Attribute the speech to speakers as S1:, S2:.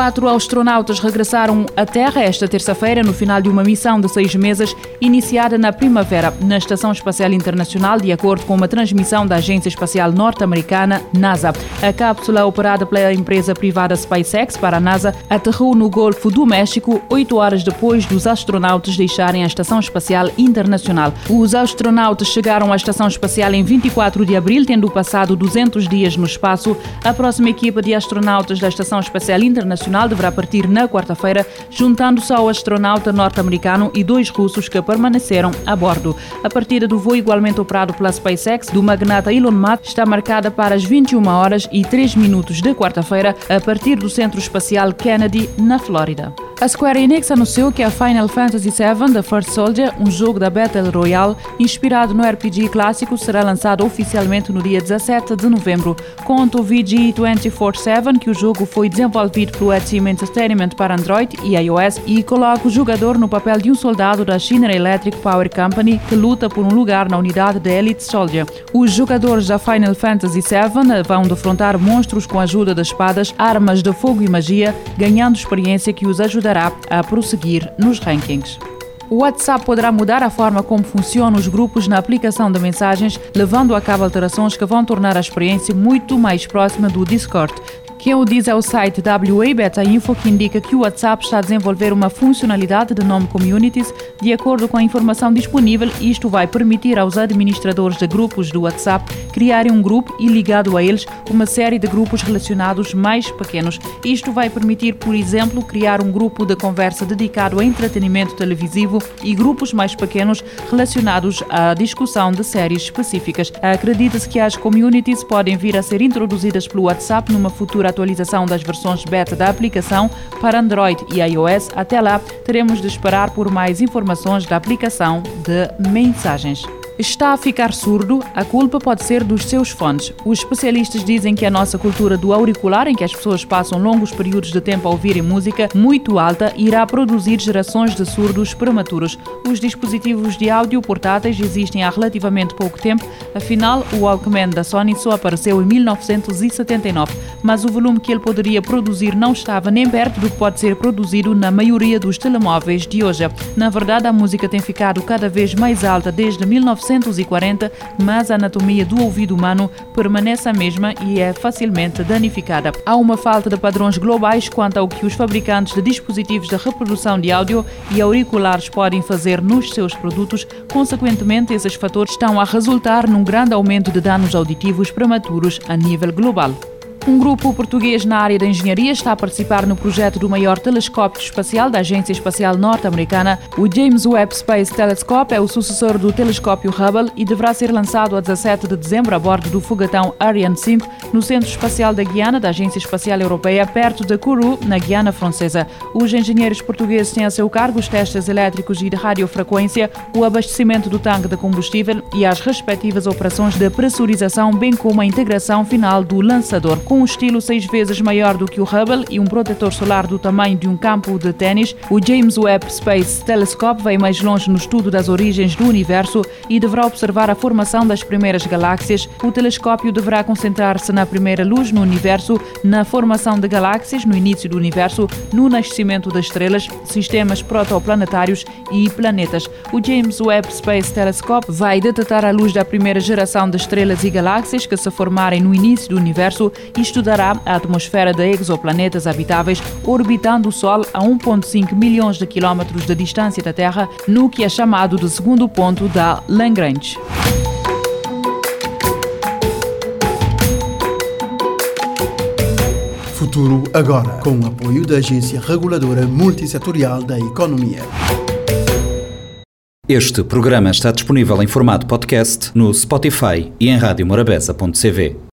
S1: Quatro astronautas regressaram à Terra esta terça-feira no final de uma missão de seis meses iniciada na primavera na Estação Espacial Internacional, de acordo com uma transmissão da Agência Espacial Norte-Americana, NASA. A cápsula operada pela empresa privada SpaceX para a NASA aterrou no Golfo do México oito horas depois dos astronautas deixarem a Estação Espacial Internacional. Os astronautas chegaram à Estação Espacial em 24 de abril, tendo passado 200 dias no espaço. A próxima equipa de astronautas da Estação Espacial Internacional Nacional deverá partir na quarta-feira, juntando-se ao astronauta norte-americano e dois russos que permaneceram a bordo. A partida do voo igualmente operado pela SpaceX do magnata Elon Musk está marcada para as 21 horas e 3 minutos de quarta-feira, a partir do Centro Espacial Kennedy, na Flórida. A Square Enix anunciou que a Final Fantasy VII The First Soldier, um jogo da Battle Royale inspirado no RPG clássico, será lançado oficialmente no dia 17 de novembro. Conta o VG 24-7 que o jogo foi desenvolvido pelo Team Entertainment para Android e iOS e coloca o jogador no papel de um soldado da Schneider Electric Power Company que luta por um lugar na unidade da Elite Soldier. Os jogadores da Final Fantasy VII vão defrontar monstros com a ajuda de espadas, armas de fogo e magia, ganhando experiência que os ajudará ajudará a prosseguir nos rankings. O WhatsApp poderá mudar a forma como funcionam os grupos na aplicação de mensagens, levando a cabo alterações que vão tornar a experiência muito mais próxima do Discord. Quem o diz é o site WA Beta Info, que indica que o WhatsApp está a desenvolver uma funcionalidade de nome Communities. De acordo com a informação disponível, isto vai permitir aos administradores de grupos do WhatsApp criarem um grupo e, ligado a eles, uma série de grupos relacionados mais pequenos. Isto vai permitir, por exemplo, criar um grupo de conversa dedicado a entretenimento televisivo e grupos mais pequenos relacionados à discussão de séries específicas. Acredita-se que as communities podem vir a ser introduzidas pelo WhatsApp numa futura atualização das versões beta da aplicação para Android e iOS. Até lá, teremos de esperar por mais informações da aplicação de mensagens está a ficar surdo, a culpa pode ser dos seus fones. Os especialistas dizem que a nossa cultura do auricular, em que as pessoas passam longos períodos de tempo a ouvirem música muito alta, irá produzir gerações de surdos prematuros. Os dispositivos de áudio portáteis existem há relativamente pouco tempo, afinal, o Walkman da Sony só apareceu em 1979, mas o volume que ele poderia produzir não estava nem perto do que pode ser produzido na maioria dos telemóveis de hoje. Na verdade, a música tem ficado cada vez mais alta desde 19 1940, mas a anatomia do ouvido humano permanece a mesma e é facilmente danificada. Há uma falta de padrões globais quanto ao que os fabricantes de dispositivos de reprodução de áudio e auriculares podem fazer nos seus produtos. Consequentemente, esses fatores estão a resultar num grande aumento de danos auditivos prematuros a nível global. Um grupo português na área da engenharia está a participar no projeto do maior telescópio espacial da Agência Espacial Norte-Americana. O James Webb Space Telescope é o sucessor do telescópio Hubble e deverá ser lançado a 17 de dezembro a bordo do foguetão Ariane 5 no Centro Espacial da Guiana da Agência Espacial Europeia, perto de Kourou, na Guiana Francesa. Os engenheiros portugueses têm a seu cargo os testes elétricos e de radiofrequência, o abastecimento do tanque de combustível e as respectivas operações de pressurização, bem como a integração final do lançador com um estilo seis vezes maior do que o Hubble e um protetor solar do tamanho de um campo de ténis, o James Webb Space Telescope vai mais longe no estudo das origens do universo e deverá observar a formação das primeiras galáxias. O telescópio deverá concentrar-se na primeira luz no universo, na formação de galáxias no início do universo, no nascimento das estrelas, sistemas protoplanetários e planetas. O James Webb Space Telescope vai detectar a luz da primeira geração de estrelas e galáxias que se formarem no início do universo e estudará a atmosfera de exoplanetas habitáveis orbitando o Sol a 1,5 milhões de quilómetros de distância da Terra, no que é chamado de segundo ponto da Lagrange.
S2: Futuro agora, com o apoio da Agência Reguladora Multissetorial da Economia.
S3: Este programa está disponível em formato podcast no Spotify e em radiomorabeza.cv.